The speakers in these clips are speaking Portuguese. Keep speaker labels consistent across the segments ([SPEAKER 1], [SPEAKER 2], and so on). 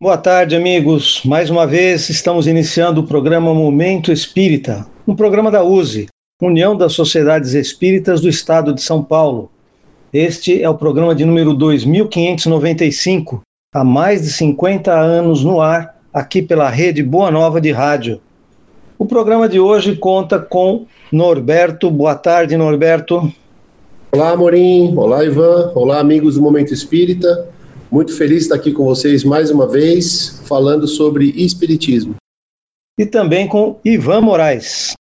[SPEAKER 1] Boa tarde, amigos. Mais uma vez estamos iniciando o programa Momento Espírita, um programa da USE, União das Sociedades Espíritas do Estado de São Paulo. Este é o programa de número 2595, há mais de 50 anos no ar, aqui pela rede Boa Nova de Rádio. O programa de hoje conta com Norberto. Boa tarde, Norberto.
[SPEAKER 2] Olá, Amorim. Olá, Ivan. Olá, amigos do Momento Espírita. Muito feliz de estar aqui com vocês mais uma vez, falando sobre Espiritismo.
[SPEAKER 1] E também com Ivan Moraes.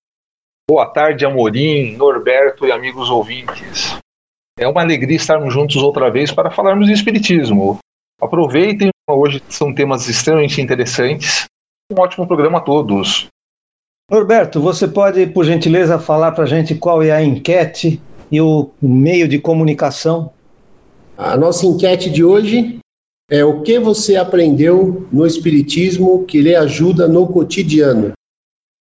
[SPEAKER 3] Boa tarde, Amorim, Norberto e amigos ouvintes. É uma alegria estarmos juntos outra vez para falarmos de Espiritismo. Aproveitem, hoje são temas extremamente interessantes. Um ótimo programa a todos.
[SPEAKER 1] Norberto, você pode, por gentileza, falar para a gente qual é a enquete e o meio de comunicação
[SPEAKER 2] a nossa enquete de hoje é o que você aprendeu no Espiritismo que lhe ajuda no cotidiano.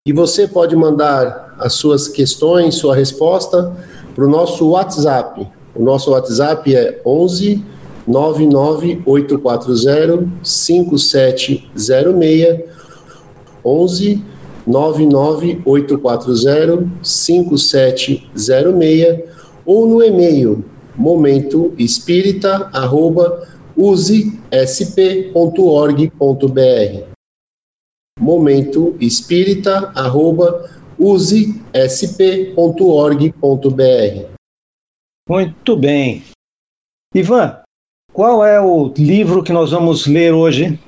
[SPEAKER 2] E você pode mandar as suas questões, sua resposta para o nosso WhatsApp. O nosso WhatsApp é 11 99840 5706 11 99840 5706 ou no e-mail momento espírita arroba usesp.org.br momento espírita arroba usesp.org.br
[SPEAKER 1] Muito bem. Ivan, qual é o livro que nós vamos ler hoje?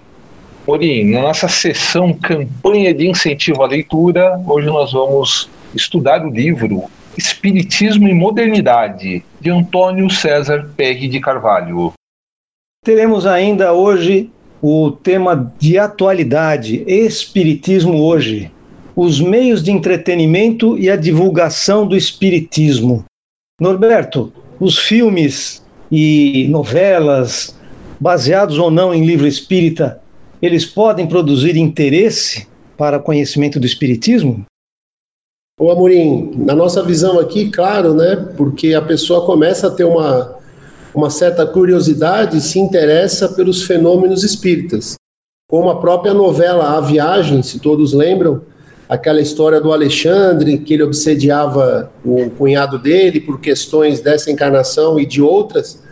[SPEAKER 3] Morim, na nossa sessão Campanha de Incentivo à Leitura, hoje nós vamos estudar o livro Espiritismo e Modernidade, de Antônio César Perry de Carvalho.
[SPEAKER 1] Teremos ainda hoje o tema de atualidade, Espiritismo hoje, os meios de entretenimento e a divulgação do Espiritismo. Norberto, os filmes e novelas, baseados ou não em livro espírita, eles podem produzir interesse para conhecimento do Espiritismo?
[SPEAKER 2] Ô Amorim, na nossa visão aqui, claro, né? Porque a pessoa começa a ter uma, uma certa curiosidade e se interessa pelos fenômenos espíritas. Como a própria novela A Viagem, se todos lembram, aquela história do Alexandre, que ele obsediava o cunhado dele por questões dessa encarnação e de outras,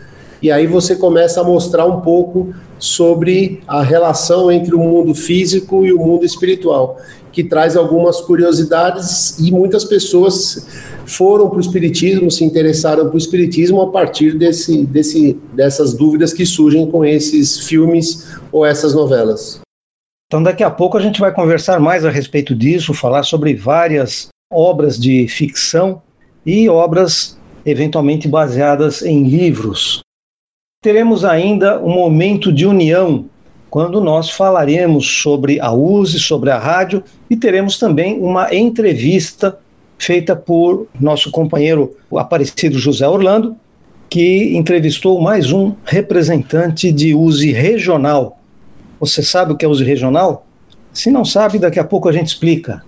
[SPEAKER 2] e aí você começa a mostrar um pouco sobre a relação entre o mundo físico e o mundo espiritual que traz algumas curiosidades e muitas pessoas foram para o espiritismo, se interessaram para o espiritismo a partir desse, desse, dessas dúvidas que surgem com esses filmes ou essas novelas.
[SPEAKER 1] Então, daqui a pouco a gente vai conversar mais a respeito disso, falar sobre várias obras de ficção e obras eventualmente baseadas em livros. Teremos ainda um momento de união quando nós falaremos sobre a USE, sobre a rádio e teremos também uma entrevista feita por nosso companheiro Aparecido José Orlando, que entrevistou mais um representante de USE regional. Você sabe o que é USE regional? Se não sabe, daqui a pouco a gente explica.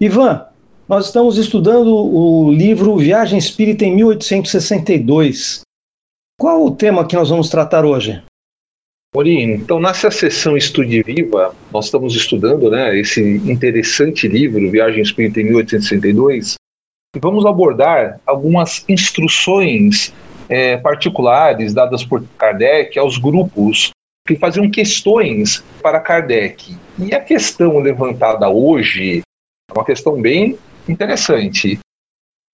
[SPEAKER 1] Ivan, nós estamos estudando o livro Viagem Espírita em 1862. Qual o tema que nós vamos tratar hoje?
[SPEAKER 3] Morim, então nessa sessão Estude Viva, nós estamos estudando né, esse interessante livro, Viagem Espírita em 1862, e vamos abordar algumas instruções é, particulares dadas por Kardec aos grupos que faziam questões para Kardec. E a questão levantada hoje é uma questão bem interessante.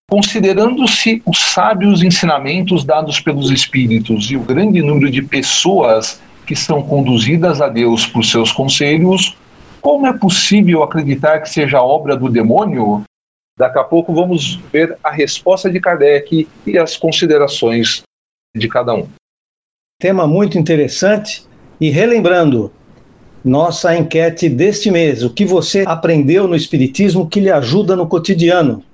[SPEAKER 3] Considerando-se os sábios ensinamentos dados pelos espíritos e o grande número de pessoas que são conduzidas a Deus por seus conselhos, como é possível acreditar que seja obra do demônio? Daqui a pouco vamos ver a resposta de Kardec e as considerações de cada um.
[SPEAKER 1] Tema muito interessante. E relembrando, nossa enquete deste mês: o que você aprendeu no Espiritismo que lhe ajuda no cotidiano?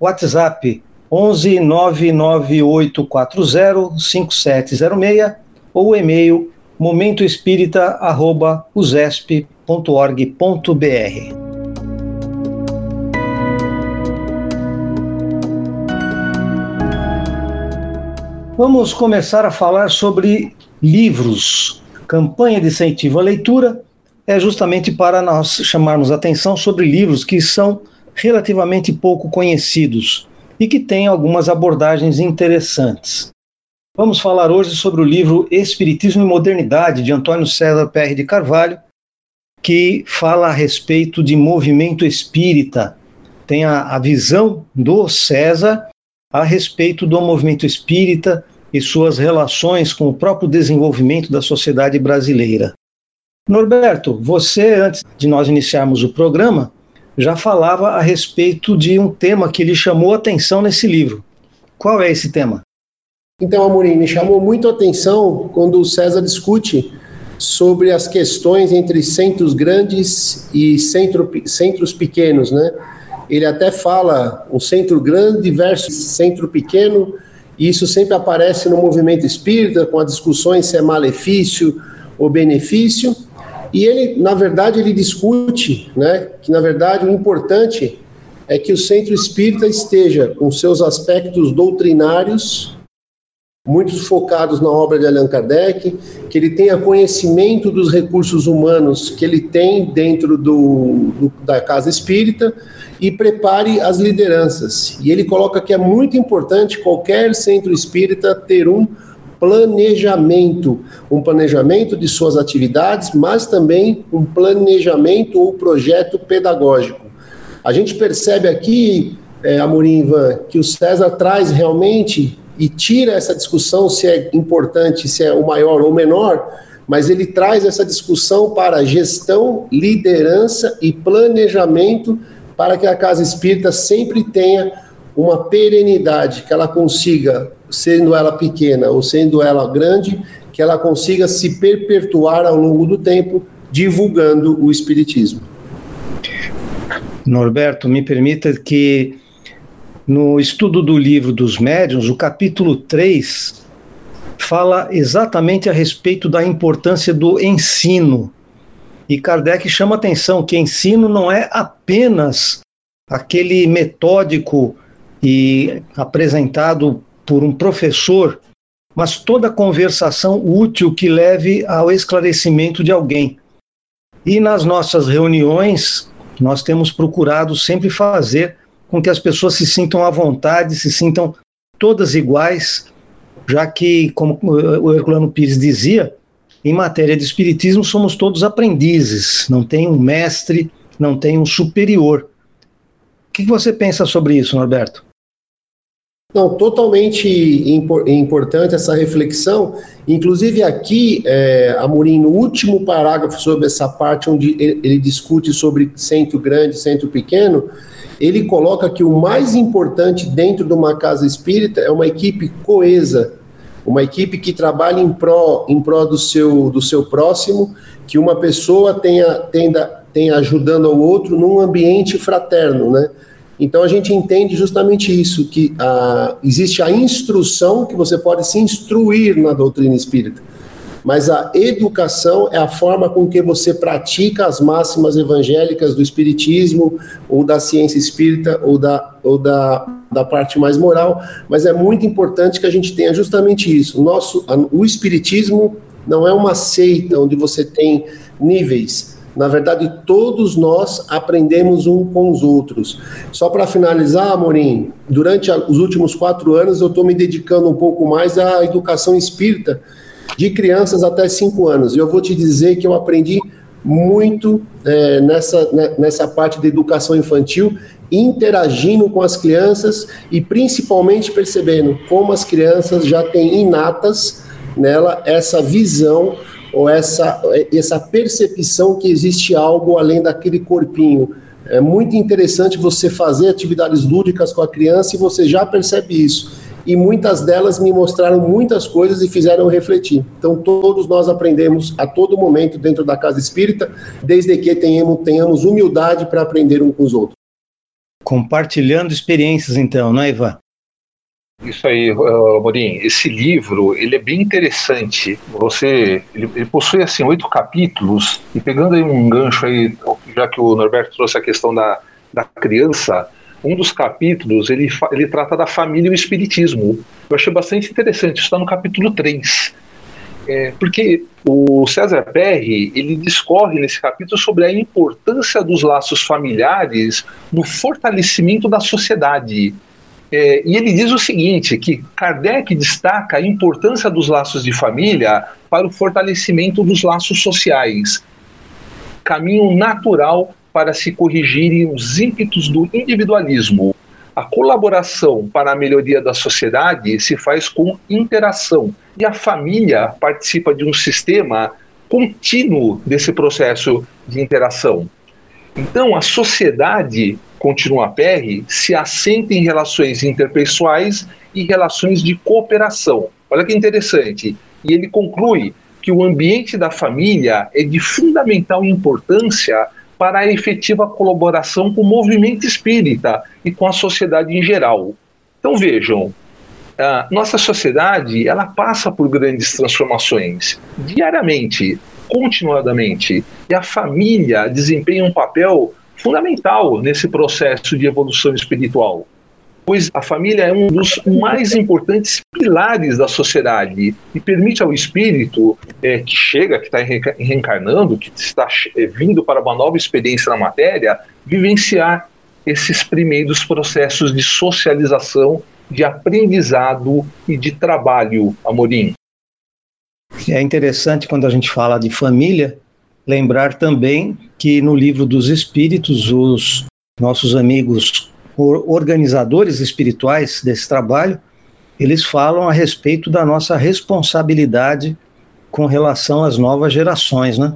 [SPEAKER 1] WhatsApp 11 99840 5706 ou e-mail momentoespírita.usesp.org.br. Vamos começar a falar sobre livros. campanha de incentivo à leitura é justamente para nós chamarmos atenção sobre livros que são relativamente pouco conhecidos e que têm algumas abordagens interessantes. Vamos falar hoje sobre o livro Espiritismo e Modernidade, de Antônio César Perry de Carvalho, que fala a respeito de movimento espírita. Tem a, a visão do César a respeito do movimento espírita e suas relações com o próprio desenvolvimento da sociedade brasileira. Norberto, você, antes de nós iniciarmos o programa, já falava a respeito de um tema que lhe chamou atenção nesse livro. Qual é esse tema?
[SPEAKER 2] Então, Amorim, me chamou muito a atenção quando o César discute sobre as questões entre centros grandes e centro, centros pequenos, né? Ele até fala um centro grande versus centro pequeno, e isso sempre aparece no movimento espírita, com as discussões se é malefício ou benefício. E ele, na verdade, ele discute, né, que na verdade o importante é que o centro espírita esteja com seus aspectos doutrinários muitos focados na obra de Allan Kardec, que ele tenha conhecimento dos recursos humanos que ele tem dentro do, do, da casa espírita e prepare as lideranças. E ele coloca que é muito importante qualquer centro espírita ter um planejamento, um planejamento de suas atividades, mas também um planejamento ou projeto pedagógico. A gente percebe aqui, é, Amorim Ivan, que o César traz realmente e tira essa discussão se é importante, se é o maior ou menor, mas ele traz essa discussão para gestão, liderança e planejamento para que a casa espírita sempre tenha uma perenidade, que ela consiga, sendo ela pequena ou sendo ela grande, que ela consiga se perpetuar ao longo do tempo, divulgando o espiritismo.
[SPEAKER 1] Norberto, me permita que no estudo do livro dos médiuns, o capítulo 3 fala exatamente a respeito da importância do ensino. E Kardec chama atenção que ensino não é apenas aquele metódico e apresentado por um professor, mas toda conversação útil que leve ao esclarecimento de alguém. E nas nossas reuniões, nós temos procurado sempre fazer com que as pessoas se sintam à vontade, se sintam todas iguais, já que, como o Herculano Pires dizia, em matéria de espiritismo somos todos aprendizes, não tem um mestre, não tem um superior. O que você pensa sobre isso, Norberto?
[SPEAKER 2] Não, totalmente importante essa reflexão. Inclusive aqui, é, Amorim, no último parágrafo sobre essa parte onde ele, ele discute sobre centro grande, centro pequeno, ele coloca que o mais importante dentro de uma casa espírita é uma equipe coesa, uma equipe que trabalha em pró, em pró do, seu, do seu próximo, que uma pessoa tenha, tenha, tenha ajudando ao outro num ambiente fraterno, né? Então a gente entende justamente isso, que a, existe a instrução, que você pode se instruir na doutrina espírita mas a educação é a forma com que você pratica as máximas evangélicas do espiritismo ou da ciência espírita ou da, ou da, da parte mais moral, mas é muito importante que a gente tenha justamente isso. Nosso, o espiritismo não é uma seita onde você tem níveis. Na verdade, todos nós aprendemos um com os outros. Só para finalizar, Amorim, durante os últimos quatro anos eu estou me dedicando um pouco mais à educação espírita, de crianças até 5 anos. E eu vou te dizer que eu aprendi muito é, nessa, né, nessa parte de educação infantil, interagindo com as crianças e principalmente percebendo como as crianças já têm inatas nela essa visão ou essa, essa percepção que existe algo além daquele corpinho. É muito interessante você fazer atividades lúdicas com a criança e você já percebe isso e muitas delas me mostraram muitas coisas e fizeram refletir. Então, todos nós aprendemos a todo momento dentro da casa espírita, desde que tenhamos, tenhamos humildade para aprender um com os outros.
[SPEAKER 1] Compartilhando experiências, então, não é, Ivan?
[SPEAKER 3] Isso aí, Morim. Esse livro ele é bem interessante. Você, ele, ele, possui assim oito capítulos e pegando aí um gancho aí, já que o Norberto trouxe a questão da, da criança, um dos capítulos ele, ele trata da família e o espiritismo. Eu achei bastante interessante, isso está no capítulo 3. É, porque o César Perry ele discorre nesse capítulo sobre a importância dos laços familiares no fortalecimento da sociedade. É, e ele diz o seguinte: que Kardec destaca a importância dos laços de família para o fortalecimento dos laços sociais, caminho natural para se corrigirem os ímpetos do individualismo. A colaboração para a melhoria da sociedade se faz com interação e a família participa de um sistema contínuo desse processo de interação. Então, a sociedade, continua Perry, se assenta em relações interpessoais e relações de cooperação. Olha que interessante. E ele conclui que o ambiente da família é de fundamental importância para a efetiva colaboração com o movimento espírita e com a sociedade em geral. Então vejam, a nossa sociedade ela passa por grandes transformações diariamente, continuadamente, e a família desempenha um papel fundamental nesse processo de evolução espiritual pois a família é um dos mais importantes pilares da sociedade e permite ao espírito é, que chega, que está reencarnando, que está é, vindo para uma nova experiência na matéria, vivenciar esses primeiros processos de socialização, de aprendizado e de trabalho, Amorim.
[SPEAKER 1] É interessante quando a gente fala de família, lembrar também que no livro dos Espíritos, os nossos amigos organizadores espirituais desse trabalho, eles falam a respeito da nossa responsabilidade com relação às novas gerações, né?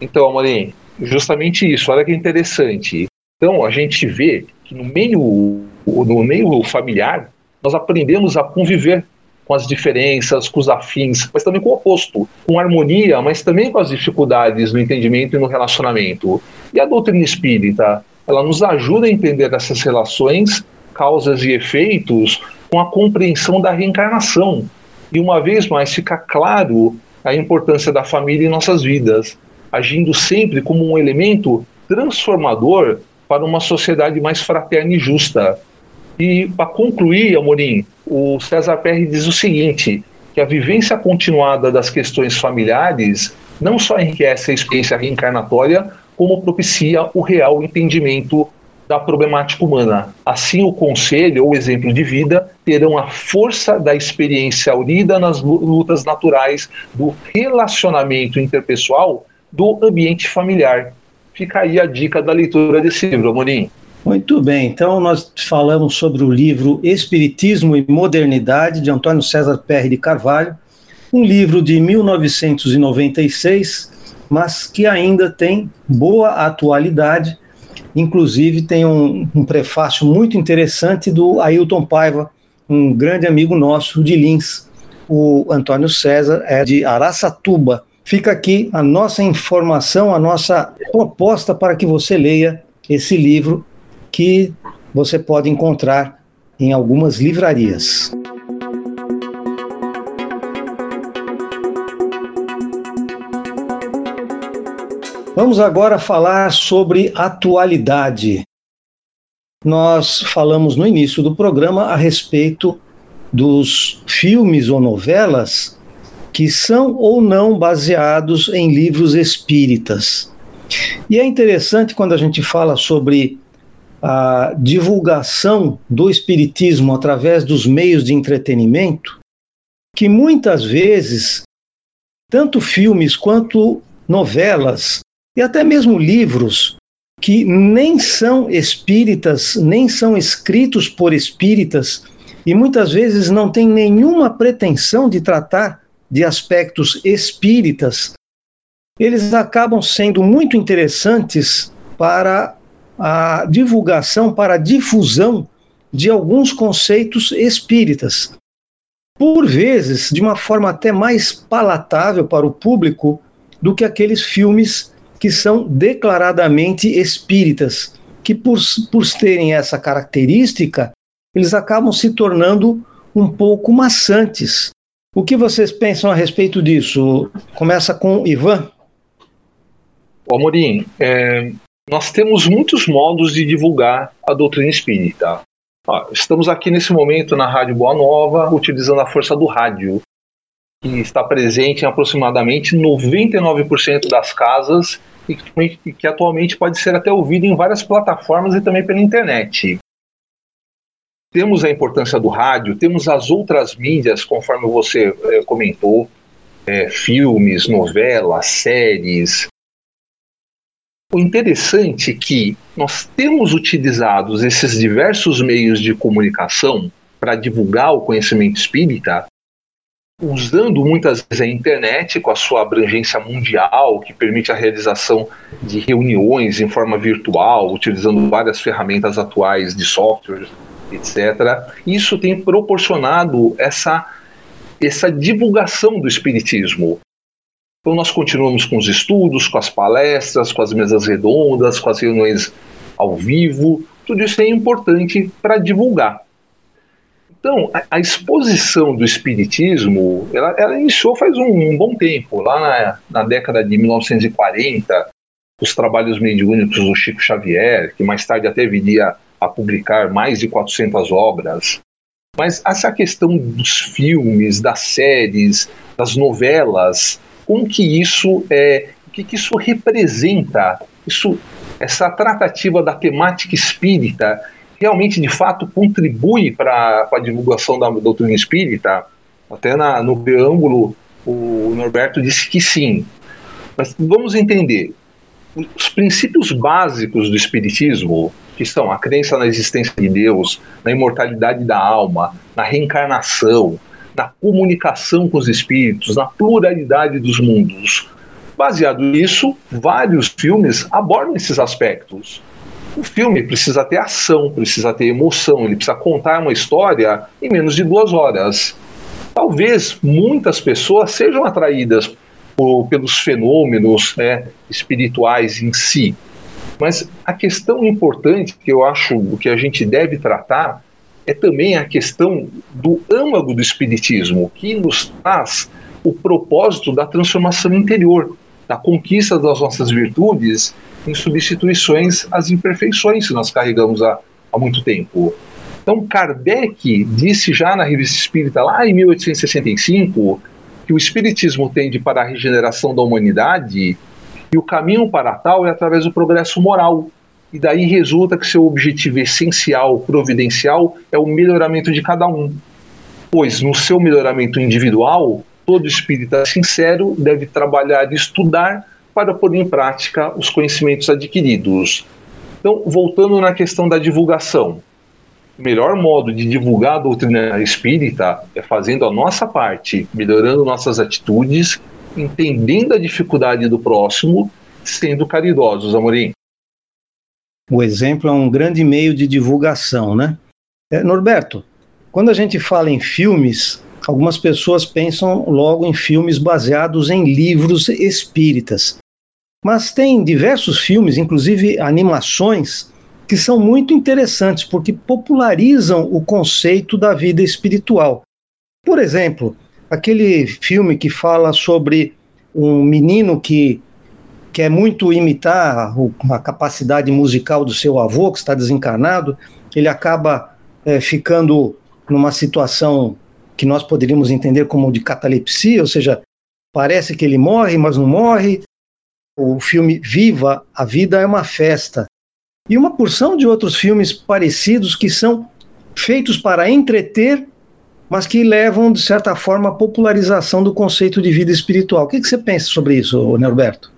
[SPEAKER 3] Então, Amorim, justamente isso, olha que interessante. Então, a gente vê que no meio, no meio familiar, nós aprendemos a conviver com as diferenças, com os afins, mas também com o oposto, com harmonia, mas também com as dificuldades no entendimento e no relacionamento. E a doutrina espírita, ela nos ajuda a entender essas relações, causas e efeitos com a compreensão da reencarnação. E uma vez mais fica claro a importância da família em nossas vidas, agindo sempre como um elemento transformador para uma sociedade mais fraterna e justa. E para concluir, Amorim, o César Perry diz o seguinte: que a vivência continuada das questões familiares não só enriquece a experiência reencarnatória, como propicia o real entendimento da problemática humana. Assim, o conselho ou exemplo de vida terão a força da experiência unida nas lutas naturais do relacionamento interpessoal do ambiente familiar. Fica aí a dica da leitura desse livro, Amorim.
[SPEAKER 1] Muito bem, então nós falamos sobre o livro Espiritismo e Modernidade, de Antônio César Perry de Carvalho, um livro de 1996 mas que ainda tem boa atualidade. Inclusive, tem um, um prefácio muito interessante do Ailton Paiva, um grande amigo nosso de Lins. O Antônio César é de Araçatuba. Fica aqui a nossa informação, a nossa proposta para que você leia esse livro que você pode encontrar em algumas livrarias. Vamos agora falar sobre atualidade. Nós falamos no início do programa a respeito dos filmes ou novelas que são ou não baseados em livros espíritas. E é interessante quando a gente fala sobre a divulgação do espiritismo através dos meios de entretenimento, que muitas vezes tanto filmes quanto novelas e até mesmo livros que nem são espíritas, nem são escritos por espíritas e muitas vezes não têm nenhuma pretensão de tratar de aspectos espíritas, eles acabam sendo muito interessantes para a divulgação, para a difusão de alguns conceitos espíritas. Por vezes, de uma forma até mais palatável para o público do que aqueles filmes que são declaradamente espíritas, que por, por terem essa característica, eles acabam se tornando um pouco maçantes. O que vocês pensam a respeito disso? Começa com Ivan.
[SPEAKER 3] Ô, Amorim, é, nós temos muitos modos de divulgar a doutrina espírita. Ó, estamos aqui nesse momento na Rádio Boa Nova, utilizando a força do rádio. que está presente em aproximadamente 99% das casas e que, que atualmente pode ser até ouvido em várias plataformas e também pela internet. Temos a importância do rádio, temos as outras mídias, conforme você é, comentou, é, filmes, novelas, séries. O interessante é que nós temos utilizado esses diversos meios de comunicação para divulgar o conhecimento espírita usando muitas vezes a internet com a sua abrangência mundial, que permite a realização de reuniões em forma virtual, utilizando várias ferramentas atuais de software, etc. Isso tem proporcionado essa, essa divulgação do espiritismo. Então nós continuamos com os estudos, com as palestras, com as mesas redondas, com as reuniões ao vivo. Tudo isso é importante para divulgar. Então, a, a, exposição do espiritismo, ela, ela iniciou faz um, um, bom tempo, lá na, na década de 1940, os trabalhos mediúnicos do Chico Xavier, que mais tarde até viria a publicar mais de 400 obras. Mas essa questão dos filmes, das séries, das novelas, como que isso é, o que, que isso representa? Isso, essa tratativa da temática espírita realmente, de fato, contribui para a divulgação da doutrina espírita? Até na, no preâmbulo, o Norberto disse que sim. Mas vamos entender. Os princípios básicos do Espiritismo, que são a crença na existência de Deus, na imortalidade da alma, na reencarnação, na comunicação com os espíritos, na pluralidade dos mundos. Baseado nisso, vários filmes abordam esses aspectos. O filme precisa ter ação, precisa ter emoção, ele precisa contar uma história em menos de duas horas. Talvez muitas pessoas sejam atraídas por, pelos fenômenos né, espirituais em si, mas a questão importante que eu acho que a gente deve tratar é também a questão do âmago do espiritismo, que nos traz o propósito da transformação interior, da conquista das nossas virtudes em substituições às imperfeições que nós carregamos há, há muito tempo. Então, Kardec disse já na Revista Espírita, lá em 1865, que o Espiritismo tende para a regeneração da humanidade e o caminho para tal é através do progresso moral. E daí resulta que seu objetivo essencial, providencial, é o melhoramento de cada um. Pois no seu melhoramento individual, todo espírita sincero deve trabalhar e estudar para pôr em prática os conhecimentos adquiridos. Então, voltando na questão da divulgação, o melhor modo de divulgar a doutrina espírita é fazendo a nossa parte, melhorando nossas atitudes, entendendo a dificuldade do próximo, sendo caridosos, Amorim.
[SPEAKER 1] O exemplo é um grande meio de divulgação, né? É, Norberto, quando a gente fala em filmes, algumas pessoas pensam logo em filmes baseados em livros espíritas. Mas tem diversos filmes, inclusive animações, que são muito interessantes porque popularizam o conceito da vida espiritual. Por exemplo, aquele filme que fala sobre um menino que quer muito imitar a capacidade musical do seu avô, que está desencarnado, ele acaba é, ficando numa situação que nós poderíamos entender como de catalepsia, ou seja, parece que ele morre, mas não morre, o filme Viva, a Vida é uma Festa, e uma porção de outros filmes parecidos que são feitos para entreter, mas que levam, de certa forma, à popularização do conceito de vida espiritual. O que, que você pensa sobre isso, Norberto?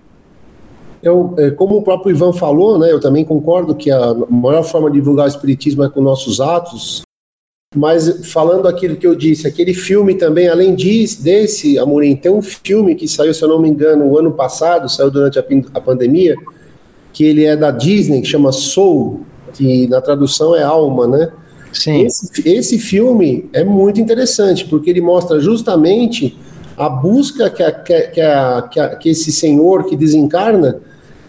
[SPEAKER 2] Eu, é, como o próprio Ivan falou, né, eu também concordo que a maior forma de divulgar o espiritismo é com nossos atos, mas falando aquilo que eu disse, aquele filme também, além disso, desse, Amorim, tem um filme que saiu, se eu não me engano, o ano passado, saiu durante a, a pandemia, que ele é da Disney, que chama Soul, que na tradução é alma, né?
[SPEAKER 1] Sim.
[SPEAKER 2] Esse, esse filme é muito interessante, porque ele mostra justamente a busca que, a, que, a, que, a, que esse senhor que desencarna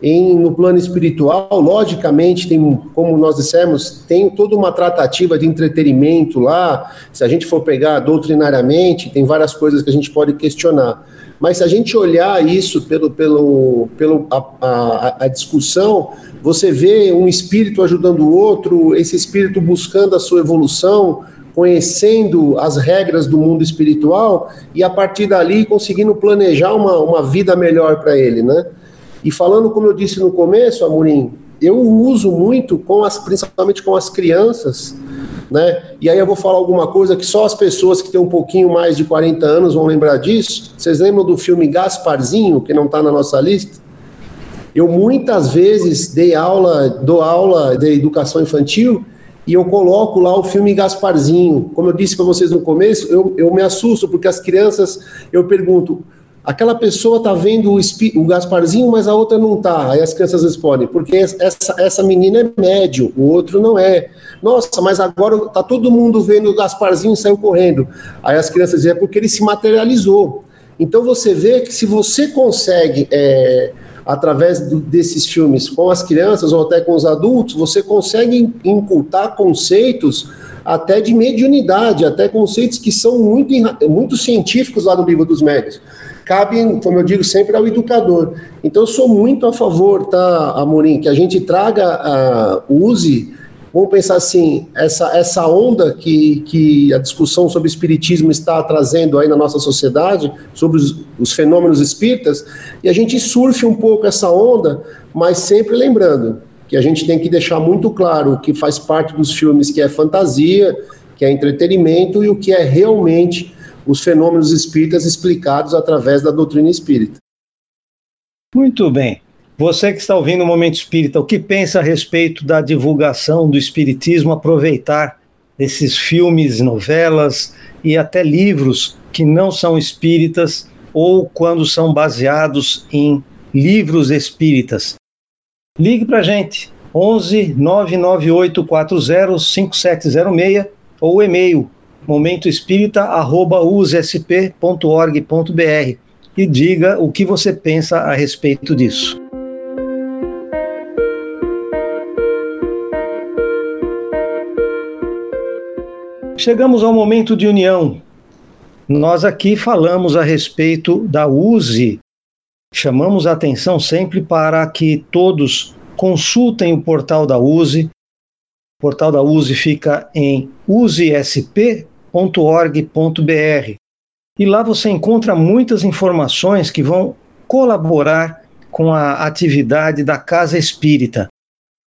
[SPEAKER 2] em, no plano espiritual, logicamente, tem, como nós dissemos, tem toda uma tratativa de entretenimento lá. Se a gente for pegar doutrinariamente, tem várias coisas que a gente pode questionar. Mas se a gente olhar isso pelo, pelo, pelo a, a, a discussão, você vê um espírito ajudando o outro, esse espírito buscando a sua evolução, conhecendo as regras do mundo espiritual e a partir dali conseguindo planejar uma, uma vida melhor para ele, né? E falando, como eu disse no começo, Amorim, eu uso muito, com as, principalmente com as crianças, né? E aí eu vou falar alguma coisa que só as pessoas que têm um pouquinho mais de 40 anos vão lembrar disso. Vocês lembram do filme Gasparzinho, que não está na nossa lista? Eu muitas vezes dei aula, dou aula de educação infantil e eu coloco lá o filme Gasparzinho. Como eu disse para vocês no começo, eu, eu me assusto, porque as crianças, eu pergunto, aquela pessoa está vendo o, o, Gasparzinho, mas a outra não está. Aí as crianças respondem, porque essa, essa menina é médio, o outro não é. Nossa, mas agora está todo mundo vendo o Gasparzinho e saiu correndo. Aí as crianças dizem, é porque ele se materializou. Então você vê que se você consegue... É, através do, desses filmes com as crianças ou até com os adultos, você consegue incultar conceitos até de mediunidade, até conceitos que são muito, muito científicos lá no livro dos médios. Cabe, como eu digo sempre, ao educador. Então, eu sou muito a favor, tá, Amorim, que a gente traga, uh, use Vamos pensar assim, essa, essa onda que, que a discussão sobre espiritismo está trazendo aí na nossa sociedade, sobre os, os fenômenos espíritas, e a gente surfe um pouco essa onda, mas sempre lembrando que a gente tem que deixar muito claro o que faz parte dos filmes que é fantasia, que é entretenimento e o que é realmente os fenômenos espíritas explicados através da doutrina espírita.
[SPEAKER 1] Muito bem. Você que está ouvindo o Momento Espírita, o que pensa a respeito da divulgação do Espiritismo, aproveitar esses filmes, novelas e até livros que não são espíritas ou quando são baseados em livros espíritas? Ligue para a gente, 11 998 40 5706 ou e-mail momentoespírita.ussp.org.br e diga o que você pensa a respeito disso. Chegamos ao momento de união. Nós aqui falamos a respeito da USE. Chamamos a atenção sempre para que todos consultem o portal da USE. O portal da USE fica em usesp.org.br. E lá você encontra muitas informações que vão colaborar com a atividade da Casa Espírita.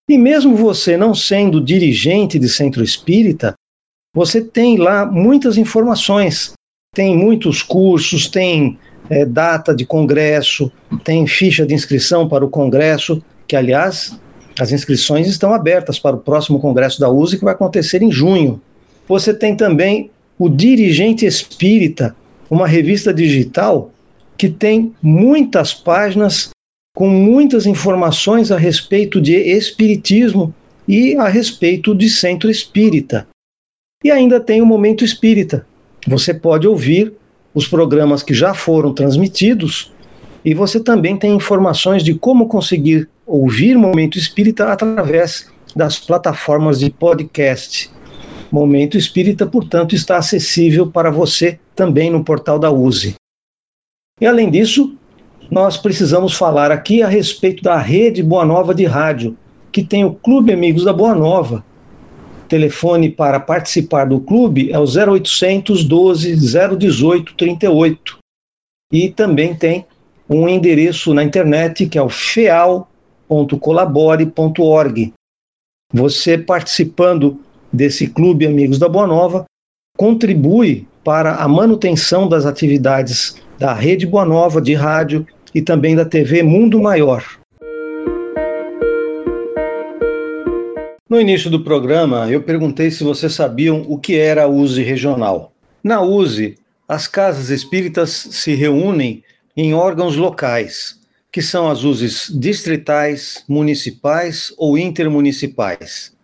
[SPEAKER 1] E mesmo você não sendo dirigente de centro espírita, você tem lá muitas informações. Tem muitos cursos, tem é, data de congresso, tem ficha de inscrição para o congresso, que, aliás, as inscrições estão abertas para o próximo congresso da USE, que vai acontecer em junho. Você tem também o Dirigente Espírita, uma revista digital que tem muitas páginas com muitas informações a respeito de espiritismo e a respeito de centro espírita. E ainda tem o Momento Espírita. Você pode ouvir os programas que já foram transmitidos e você também tem informações de como conseguir ouvir Momento Espírita através das plataformas de podcast. Momento Espírita, portanto, está acessível para você também no portal da USE. E além disso, nós precisamos falar aqui a respeito da rede Boa Nova de rádio, que tem o Clube Amigos da Boa Nova, telefone para participar do clube é o 0800 12 018 38. E também tem um endereço na internet que é o feal.colabore.org. Você participando desse clube Amigos da Boa Nova contribui para a manutenção das atividades da Rede Boa Nova de rádio e também da TV Mundo Maior. No início do programa, eu perguntei se vocês sabiam o que era a USE regional. Na USE, as casas espíritas se reúnem em órgãos locais, que são as USEs distritais, municipais ou intermunicipais.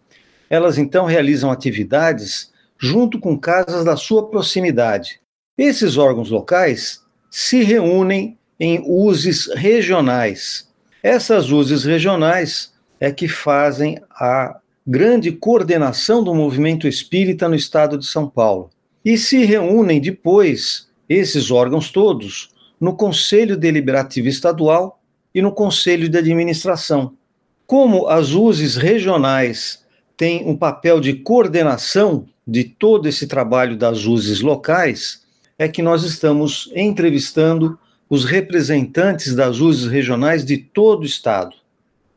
[SPEAKER 1] Elas então realizam atividades junto com casas da sua proximidade. Esses órgãos locais se reúnem em USEs regionais. Essas USEs regionais é que fazem a grande coordenação do movimento espírita no estado de São Paulo. E se reúnem depois, esses órgãos todos, no Conselho Deliberativo Estadual e no Conselho de Administração. Como as USES regionais tem um papel de coordenação de todo esse trabalho das USES locais, é que nós estamos entrevistando os representantes das USES regionais de todo o estado.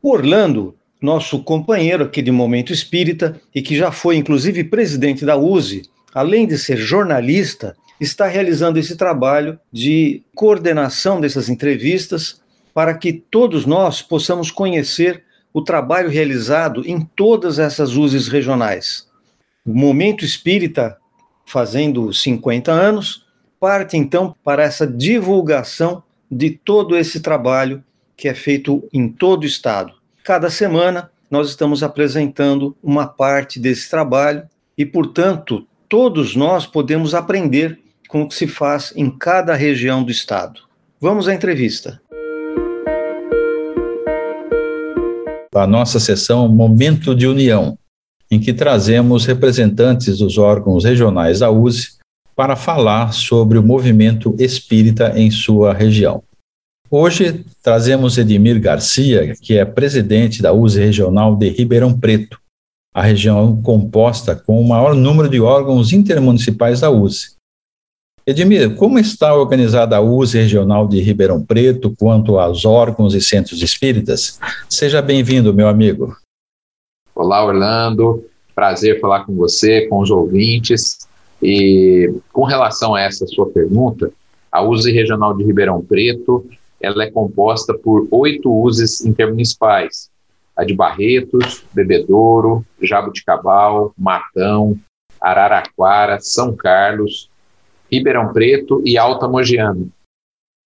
[SPEAKER 1] Orlando, nosso companheiro aqui de Momento Espírita e que já foi inclusive presidente da USE, além de ser jornalista, está realizando esse trabalho de coordenação dessas entrevistas para que todos nós possamos conhecer o trabalho realizado em todas essas uses regionais. O Momento Espírita, fazendo 50 anos, parte então para essa divulgação de todo esse trabalho que é feito em todo o estado. Cada semana nós estamos apresentando uma parte desse trabalho e, portanto, todos nós podemos aprender com o que se faz em cada região do estado. Vamos à entrevista.
[SPEAKER 4] A nossa sessão Momento de União, em que trazemos representantes dos órgãos regionais da USE para falar sobre o movimento espírita em sua região. Hoje trazemos Edmir Garcia, que é presidente da USE Regional de Ribeirão Preto, a região composta com o maior número de órgãos intermunicipais da USE. Edmir, como está organizada a USE Regional de Ribeirão Preto quanto aos órgãos e centros espíritas? Seja bem-vindo, meu amigo.
[SPEAKER 5] Olá, Orlando. Prazer falar com você, com os ouvintes. E com relação a essa sua pergunta, a USE Regional de Ribeirão Preto ela é composta por oito uses intermunicipais, a de Barretos, Bebedouro, Jabuticabal, Matão, Araraquara, São Carlos, Ribeirão Preto e Alta Mogiana.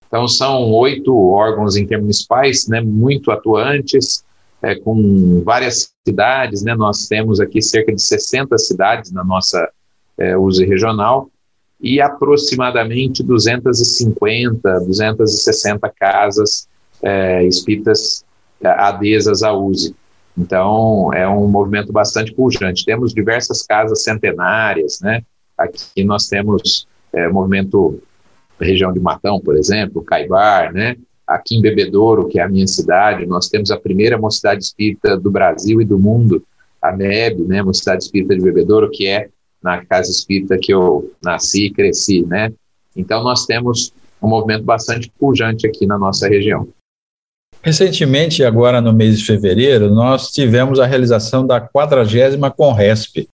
[SPEAKER 5] Então são oito órgãos intermunicipais, né, muito atuantes, é, com várias cidades, né, nós temos aqui cerca de 60 cidades na nossa é, regional, e aproximadamente 250, 260 casas é, espíritas é, adesas à USE. Então, é um movimento bastante pujante. Temos diversas casas centenárias, né? Aqui nós temos é, movimento região de Matão, por exemplo, Caibar, né? Aqui em Bebedouro, que é a minha cidade, nós temos a primeira mocidade espírita do Brasil e do mundo, a MEB, né? Mocidade Espírita de Bebedouro, que é na casa espírita que eu nasci e cresci, né? Então nós temos um movimento bastante pujante aqui na nossa região.
[SPEAKER 4] Recentemente, agora no mês de fevereiro, nós tivemos a realização da 40 Conresp,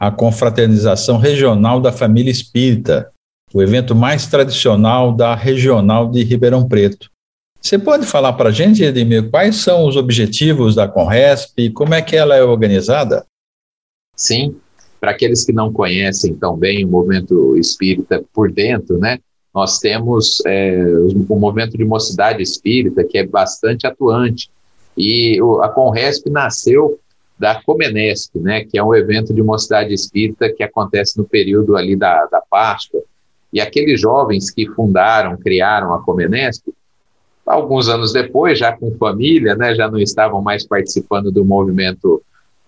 [SPEAKER 4] a confraternização regional da família espírita, o evento mais tradicional da regional de Ribeirão Preto. Você pode falar para a gente, Edmir, quais são os objetivos da Conresp e como é que ela é organizada?
[SPEAKER 5] Sim, para aqueles que não conhecem tão bem o movimento espírita por dentro, né? Nós temos é, o movimento de mocidade espírita, que é bastante atuante. E a Conresp nasceu da Comenesp, né, que é um evento de mocidade espírita que acontece no período ali da, da Páscoa. E aqueles jovens que fundaram, criaram a Comenesp, alguns anos depois, já com família, né, já não estavam mais participando do movimento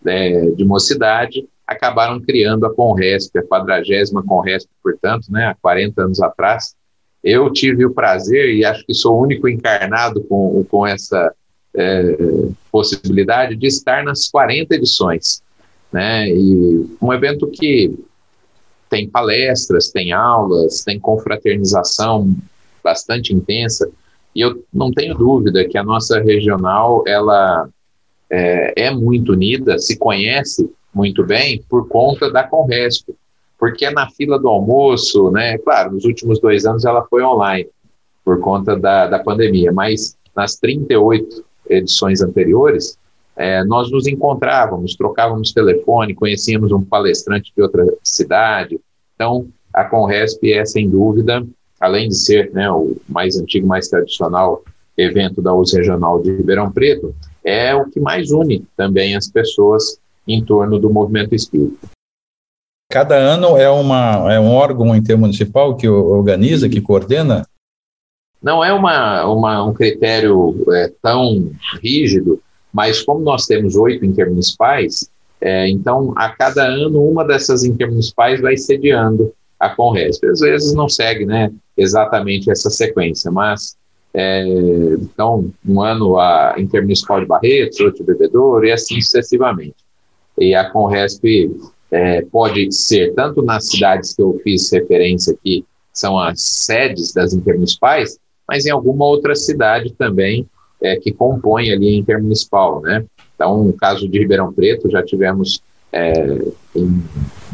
[SPEAKER 5] é, de mocidade, acabaram criando a Conresp, a quadragésima Conresp, portanto, né, há 40 anos atrás. Eu tive o prazer, e acho que sou o único encarnado com, com essa é, possibilidade, de estar nas 40 edições. Né, e um evento que tem palestras, tem aulas, tem confraternização bastante intensa, e eu não tenho dúvida que a nossa regional ela é, é muito unida, se conhece muito bem por conta da Conresp, porque é na fila do almoço, né? Claro, nos últimos dois anos ela foi online por conta da, da pandemia, mas nas 38 edições anteriores, é, nós nos encontrávamos, trocávamos telefone, conhecíamos um palestrante de outra cidade. Então, a Conresp é, sem dúvida, além de ser né, o mais antigo, mais tradicional evento da US Regional de Ribeirão Preto, é o que mais une também as pessoas em torno do movimento espírita.
[SPEAKER 4] Cada ano é, uma, é um órgão intermunicipal que organiza, que coordena?
[SPEAKER 5] Não é uma, uma um critério é, tão rígido, mas como nós temos oito intermunicipais, é, então a cada ano uma dessas intermunicipais vai sediando a Conresp. Às vezes não segue né, exatamente essa sequência, mas é, então um ano a Intermunicipal de Barretos, outro de Bebedouro e assim sucessivamente. E a Conresp é, pode ser tanto nas cidades que eu fiz referência aqui, são as sedes das intermunicipais, mas em alguma outra cidade também é, que compõe ali a intermunicipal, né? Então, no caso de Ribeirão Preto, já tivemos é, em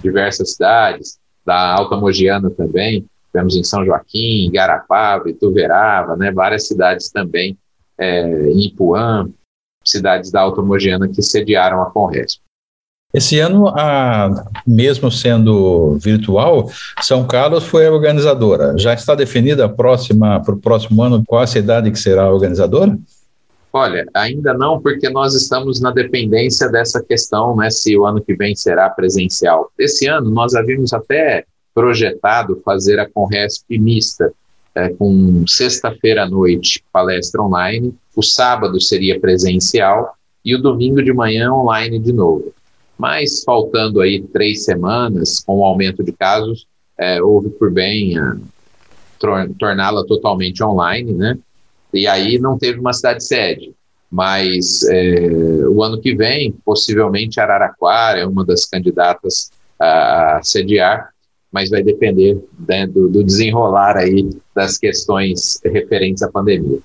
[SPEAKER 5] diversas cidades, da Alta Mogiana também, tivemos em São Joaquim, Garapava, Ituverava, né? Várias cidades também, é, em Ipuã, cidades da Alta Mogiana que sediaram a Conresp.
[SPEAKER 4] Esse ano, a, mesmo sendo virtual, São Carlos foi a organizadora. Já está definida a próxima para o próximo ano qual a cidade que será a organizadora?
[SPEAKER 5] Olha, ainda não, porque nós estamos na dependência dessa questão, né, se o ano que vem será presencial. Esse ano nós havíamos até projetado fazer a Conresp mista, é, com sexta-feira à noite palestra online, o sábado seria presencial e o domingo de manhã online de novo. Mas faltando aí três semanas, com o aumento de casos, é, houve por bem é, torná-la totalmente online, né? E aí não teve uma cidade sede. Mas é, o ano que vem, possivelmente Araraquara é uma das candidatas a, a sediar, mas vai depender né, do, do desenrolar aí das questões referentes à pandemia.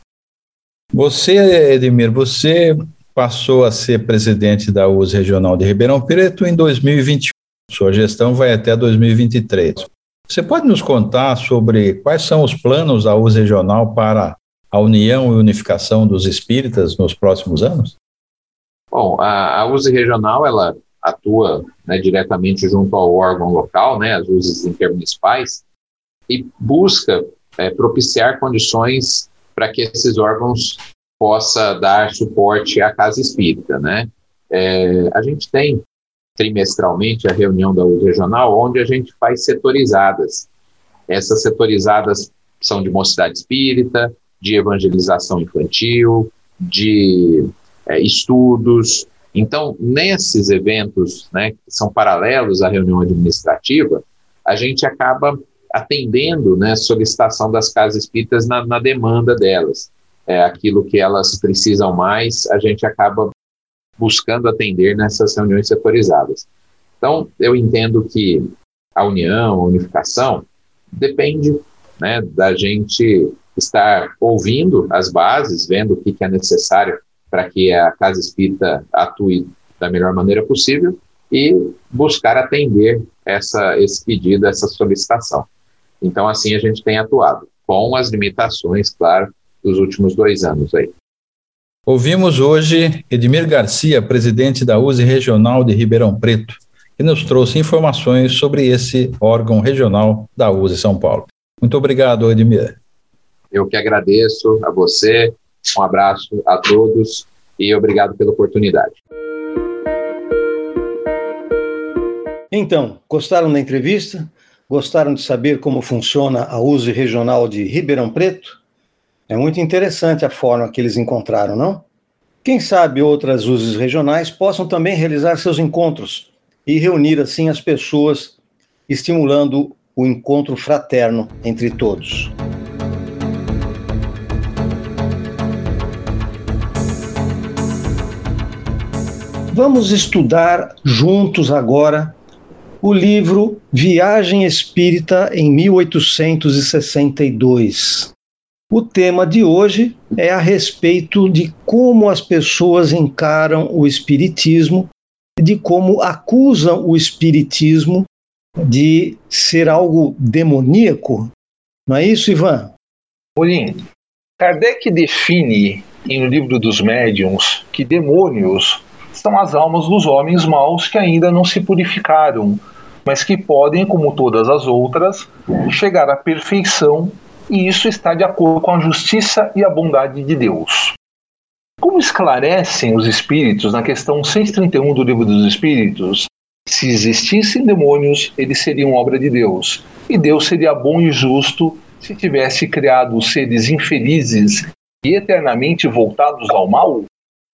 [SPEAKER 4] Você, Edmir, você passou a ser presidente da US Regional de Ribeirão Preto em 2021. Sua gestão vai até 2023. Você pode nos contar sobre quais são os planos da US Regional para a união e unificação dos espíritas nos próximos anos?
[SPEAKER 5] Bom, a, a Regional ela atua né, diretamente junto ao órgão local, né, as USEs intermunicipais, e busca é, propiciar condições para que esses órgãos possa dar suporte à casa espírita, né? É, a gente tem trimestralmente a reunião da USE regional, onde a gente faz setorizadas. Essas setorizadas são de mocidade espírita, de evangelização infantil, de é, estudos. Então, nesses eventos, né, que são paralelos à reunião administrativa, a gente acaba atendendo né, solicitação das casas espíritas na, na demanda delas é, aquilo que elas precisam mais, a gente acaba buscando atender nessas reuniões setorizadas. Então, eu entendo que a união, a unificação, depende né, da gente estar ouvindo as bases, vendo o que, que é necessário para que a casa espírita atue da melhor maneira possível e buscar atender essa, esse pedido, essa solicitação. Então, assim a gente tem atuado, com as limitações, claro, dos últimos dois anos aí.
[SPEAKER 4] Ouvimos hoje Edmir Garcia, presidente da USE Regional de Ribeirão Preto, que nos trouxe informações sobre esse órgão regional da USE São Paulo. Muito obrigado, Edmir.
[SPEAKER 5] Eu que agradeço a você, um abraço a todos e obrigado pela oportunidade.
[SPEAKER 1] Então, gostaram da entrevista? Gostaram de saber como funciona a USE Regional de Ribeirão Preto? É muito interessante a forma que eles encontraram, não? Quem sabe outras uses regionais possam também realizar seus encontros e reunir assim as pessoas, estimulando o encontro fraterno entre todos. Vamos estudar juntos agora o livro Viagem Espírita em 1862. O tema de hoje é a respeito de como as pessoas encaram o Espiritismo de como acusam o Espiritismo de ser algo demoníaco. Não é isso, Ivan?
[SPEAKER 3] Molim, Kardec define em O Livro dos Médiuns que demônios são as almas dos homens maus que ainda não se purificaram, mas que podem, como todas as outras, chegar à perfeição e isso está de acordo com a justiça e a bondade de Deus. Como esclarecem os espíritos na questão 631 do Livro dos Espíritos, se existissem demônios, eles seriam obra de Deus, e Deus seria bom e justo se tivesse criado seres infelizes e eternamente voltados ao mal?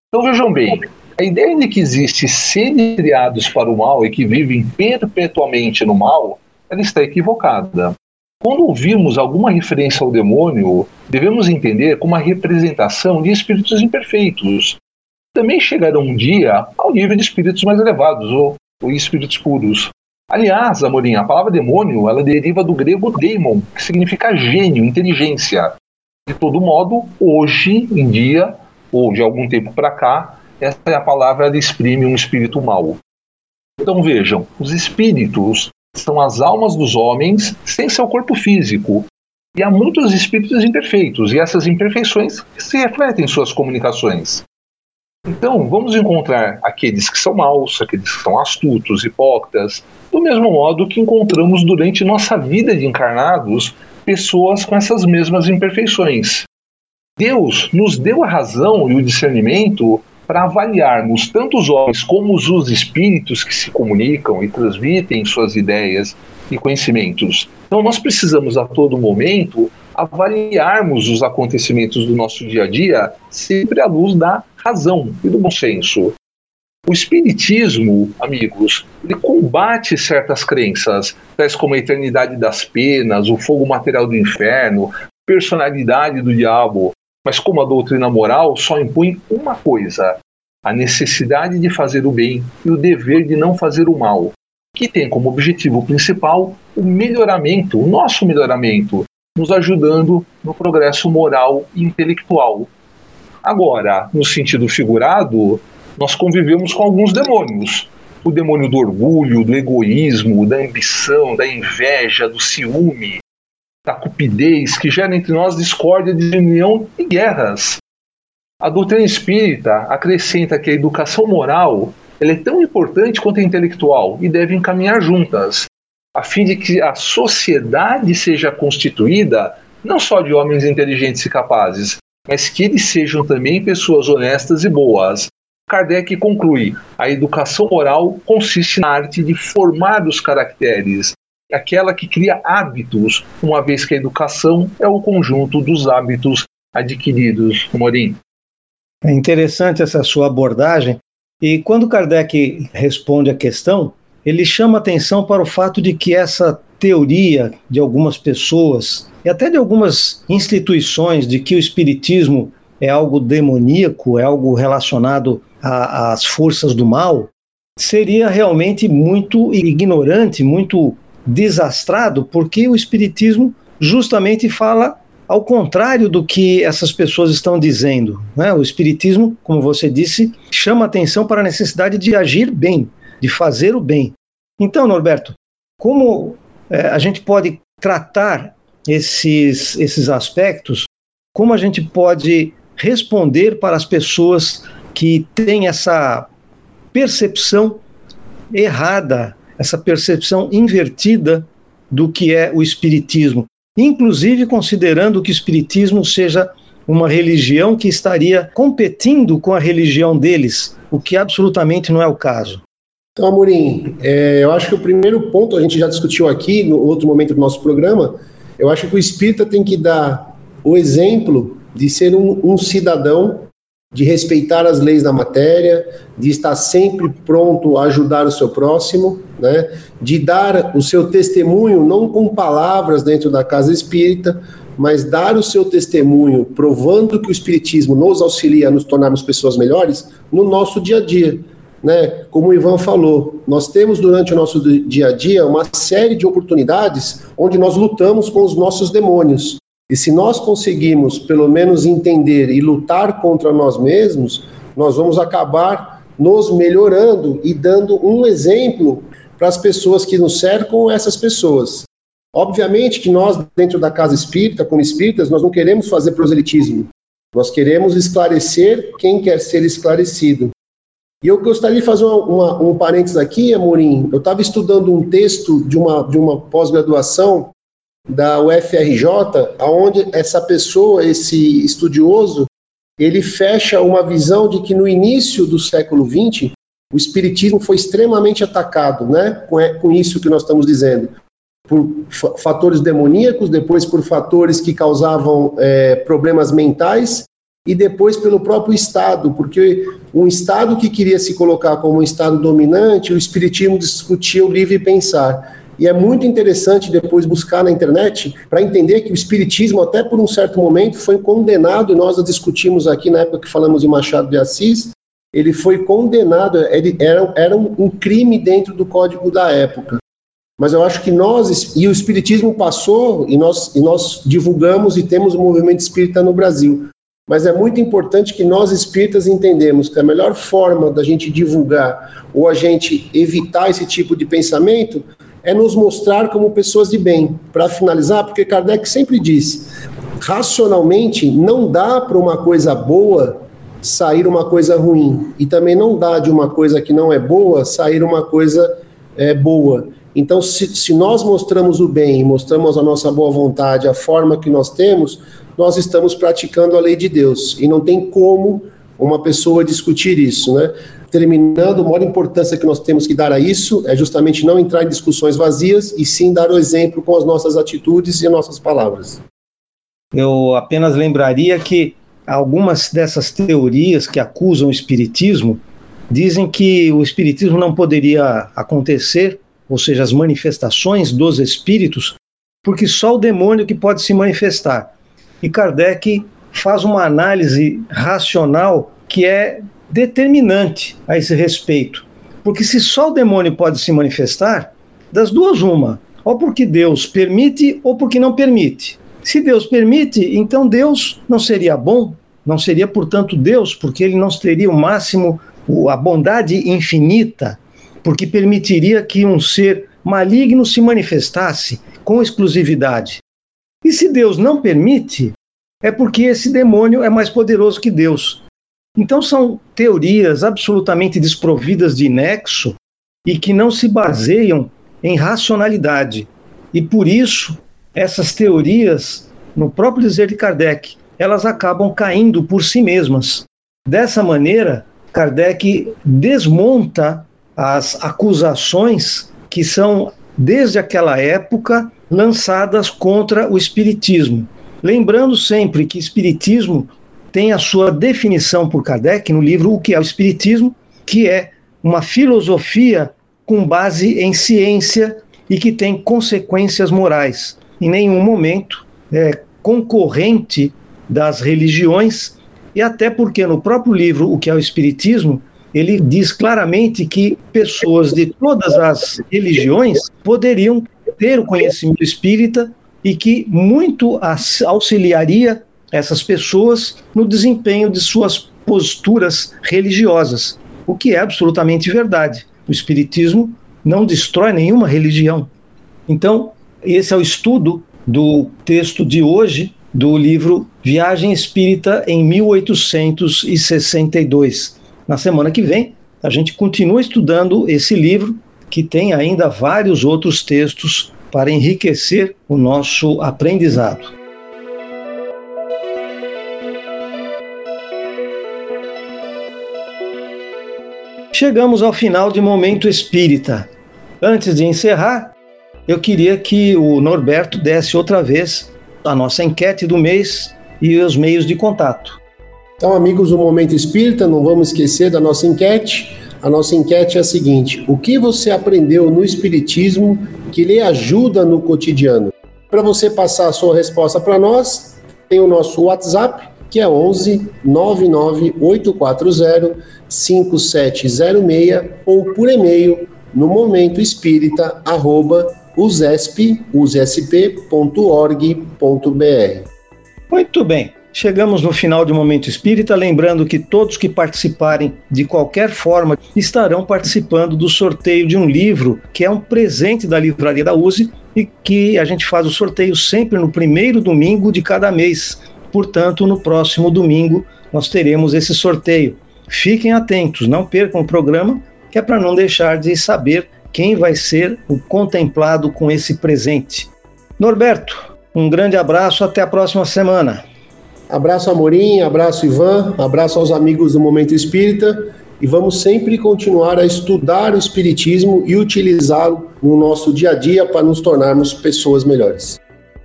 [SPEAKER 3] Então vejam bem, a ideia de que existem seres criados para o mal e que vivem perpetuamente no mal, ela está equivocada. Quando ouvimos alguma referência ao demônio, devemos entender como uma representação de espíritos imperfeitos. também chegarão um dia ao nível de espíritos mais elevados, ou, ou espíritos puros. Aliás, Amorim, a palavra demônio ela deriva do grego daemon, que significa gênio, inteligência. De todo modo, hoje em dia, ou de algum tempo para cá, essa é a palavra que exprime um espírito mau. Então vejam, os espíritos são as almas dos homens sem seu corpo físico. E há muitos espíritos imperfeitos, e essas imperfeições se refletem em suas comunicações. Então, vamos encontrar aqueles que são maus, aqueles que são astutos, hipócritas, do mesmo modo que encontramos durante nossa vida de encarnados pessoas com essas mesmas imperfeições. Deus nos deu a razão e o discernimento para avaliarmos tanto os homens como os espíritos que se comunicam e transmitem suas ideias e conhecimentos. Então, nós precisamos a todo momento avaliarmos os acontecimentos do nosso dia a dia sempre à luz da razão e do bom senso. O Espiritismo, amigos, ele combate certas crenças, tais como a eternidade das penas, o fogo material do inferno, personalidade do diabo, mas como a doutrina moral só impõe uma coisa: a necessidade de fazer o bem e o dever de não fazer o mal, que tem como objetivo principal o melhoramento, o nosso melhoramento, nos ajudando no progresso moral e intelectual. Agora, no sentido figurado, nós convivemos com alguns demônios. O demônio do orgulho, do egoísmo, da ambição, da inveja, do ciúme, da cupidez, que gera entre nós discórdia, desunião e guerras. A doutrina espírita acrescenta que a educação moral ela é tão importante quanto a intelectual e deve encaminhar juntas, a fim de que a sociedade seja constituída não só de homens inteligentes e capazes, mas que eles sejam também pessoas honestas e boas, Kardec conclui: a educação moral consiste na arte de formar os caracteres, aquela que cria hábitos, uma vez que a educação é o conjunto dos hábitos adquiridos. Morim.
[SPEAKER 1] É interessante essa sua abordagem. E quando Kardec responde a questão, ele chama atenção para o fato de que essa teoria de algumas pessoas e até de algumas instituições de que o espiritismo é algo demoníaco, é algo relacionado às forças do mal, seria realmente muito ignorante, muito desastrado, porque o Espiritismo justamente fala ao contrário do que essas pessoas estão dizendo. Né? O Espiritismo, como você disse, chama atenção para a necessidade de agir bem, de fazer o bem. Então, Norberto, como é, a gente pode tratar esses, esses aspectos, como a gente pode responder para as pessoas que têm essa percepção errada, essa percepção invertida do que é o Espiritismo, inclusive considerando que o Espiritismo seja uma religião que estaria competindo com a religião deles, o que absolutamente não é o caso.
[SPEAKER 2] Então, Amorim, é, eu acho que o primeiro ponto, a gente já discutiu aqui no outro momento do nosso programa, eu acho que o espírita tem que dar o exemplo de ser um, um cidadão, de respeitar as leis da matéria, de estar sempre pronto a ajudar o seu próximo, né? de dar o seu testemunho, não com palavras dentro da casa espírita, mas dar o seu testemunho, provando que o Espiritismo nos auxilia a nos tornarmos pessoas melhores no nosso dia a dia. Né? Como o Ivan falou, nós temos durante o nosso dia a dia uma série de oportunidades onde nós lutamos com os nossos demônios. E se nós conseguimos, pelo menos, entender e lutar contra nós mesmos, nós vamos acabar nos melhorando e dando um exemplo para as pessoas que nos cercam, essas pessoas. Obviamente que nós, dentro da casa espírita, como espíritas, nós não queremos fazer proselitismo. Nós queremos esclarecer quem quer ser esclarecido. E eu gostaria de fazer uma, uma, um parênteses aqui, Amorim. Eu estava estudando um texto de uma, de uma pós-graduação da UFRJ, onde essa pessoa, esse estudioso, ele fecha uma visão de que no início do século XX o espiritismo foi extremamente atacado, né? Com, com isso que nós estamos dizendo, por fatores demoníacos, depois por fatores que causavam é, problemas mentais e depois pelo próprio Estado, porque um Estado que queria se colocar como um Estado dominante, o espiritismo discutia o livre pensar. E é muito interessante depois buscar na internet para entender que o espiritismo, até por um certo momento, foi condenado, nós discutimos aqui na época que falamos de Machado de Assis, ele foi condenado, ele era, era um, crime dentro do código da época. Mas eu acho que nós, e o Espiritismo passou, e nós, e nós divulgamos e temos o movimento espírita no Brasil. Mas é muito importante que nós espíritas entendemos que a melhor forma da gente divulgar ou a gente evitar esse tipo de pensamento é nos mostrar como pessoas de bem. Para finalizar, porque Kardec sempre disse, racionalmente não dá para uma coisa boa sair uma coisa ruim e também não dá de uma coisa que não é boa sair uma coisa é, boa. Então, se, se nós mostramos o bem, mostramos a nossa boa vontade, a forma que nós temos, nós estamos praticando a lei de Deus. E não tem como uma pessoa discutir isso, né? Terminando, a maior importância que nós temos que dar a isso é justamente não entrar em discussões vazias e sim dar o exemplo com as nossas atitudes e nossas palavras.
[SPEAKER 1] Eu apenas lembraria que algumas dessas teorias que acusam o espiritismo dizem que o espiritismo não poderia acontecer, ou seja, as manifestações dos espíritos, porque só o demônio que pode se manifestar. E Kardec faz uma análise racional que é determinante a esse respeito. Porque se só o demônio pode se manifestar, das duas uma, ou porque Deus permite ou porque não permite. Se Deus permite, então Deus não seria bom, não seria, portanto, Deus, porque ele não teria o máximo, a bondade infinita, porque permitiria que um ser maligno se manifestasse com exclusividade. E se Deus não permite, é porque esse demônio é mais poderoso que Deus. Então são teorias absolutamente desprovidas de nexo e que não se baseiam em racionalidade. E por isso essas teorias, no próprio dizer de Kardec, elas acabam caindo por si mesmas. Dessa maneira, Kardec desmonta as acusações que são, desde aquela época, lançadas contra o Espiritismo. Lembrando sempre que Espiritismo tem a sua definição por Kardec no livro O que é o Espiritismo, que é uma filosofia com base em ciência e que tem consequências morais. Em nenhum momento é, concorrente das religiões, e até porque no próprio livro O que é o Espiritismo, ele diz claramente que pessoas de todas as religiões poderiam ter o conhecimento espírita e que muito auxiliaria essas pessoas no desempenho de suas posturas religiosas, o que é absolutamente verdade. O Espiritismo não destrói nenhuma religião. Então, esse é o estudo do texto de hoje do livro Viagem Espírita em 1862. Na semana que vem, a gente continua estudando esse livro, que tem ainda vários outros textos para enriquecer o nosso aprendizado. Chegamos ao final de Momento Espírita. Antes de encerrar, eu queria que o Norberto desse outra vez a nossa enquete do mês e os meios de contato.
[SPEAKER 2] Então, amigos do Momento Espírita, não vamos esquecer da nossa enquete. A nossa enquete é a seguinte: o que você aprendeu no Espiritismo que lhe ajuda no cotidiano? Para você passar a sua resposta para nós, tem o nosso WhatsApp, que é 11 99840 5706 ou por e-mail no momentoespírita@gmail.com usesp, usp.org.br.
[SPEAKER 1] Muito bem. Chegamos no final de Momento Espírita, lembrando que todos que participarem de qualquer forma estarão participando do sorteio de um livro, que é um presente da Livraria da USE e que a gente faz o sorteio sempre no primeiro domingo de cada mês. Portanto, no próximo domingo nós teremos esse sorteio. Fiquem atentos, não percam o programa, que é para não deixar de saber quem vai ser o contemplado com esse presente. Norberto, um grande abraço, até a próxima semana.
[SPEAKER 2] Abraço Amorim, abraço Ivan, abraço aos amigos do Momento Espírita e vamos sempre continuar a estudar o Espiritismo e utilizá-lo no nosso dia a dia para nos tornarmos pessoas melhores.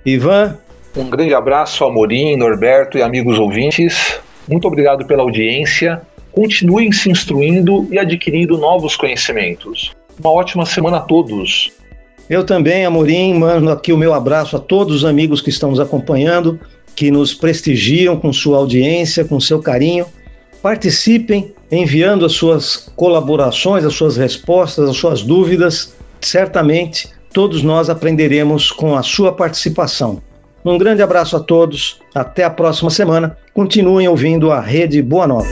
[SPEAKER 1] Ivan.
[SPEAKER 3] Um grande abraço Amorim, Norberto e amigos ouvintes. Muito obrigado pela audiência. Continuem se instruindo e adquirindo novos conhecimentos. Uma ótima semana a todos.
[SPEAKER 1] Eu também, Amorim, mando aqui o meu abraço a todos os amigos que estão nos acompanhando, que nos prestigiam com sua audiência, com seu carinho. Participem enviando as suas colaborações, as suas respostas, as suas dúvidas. Certamente todos nós aprenderemos com a sua participação. Um grande abraço a todos, até a próxima semana. Continuem ouvindo a Rede Boa Nova.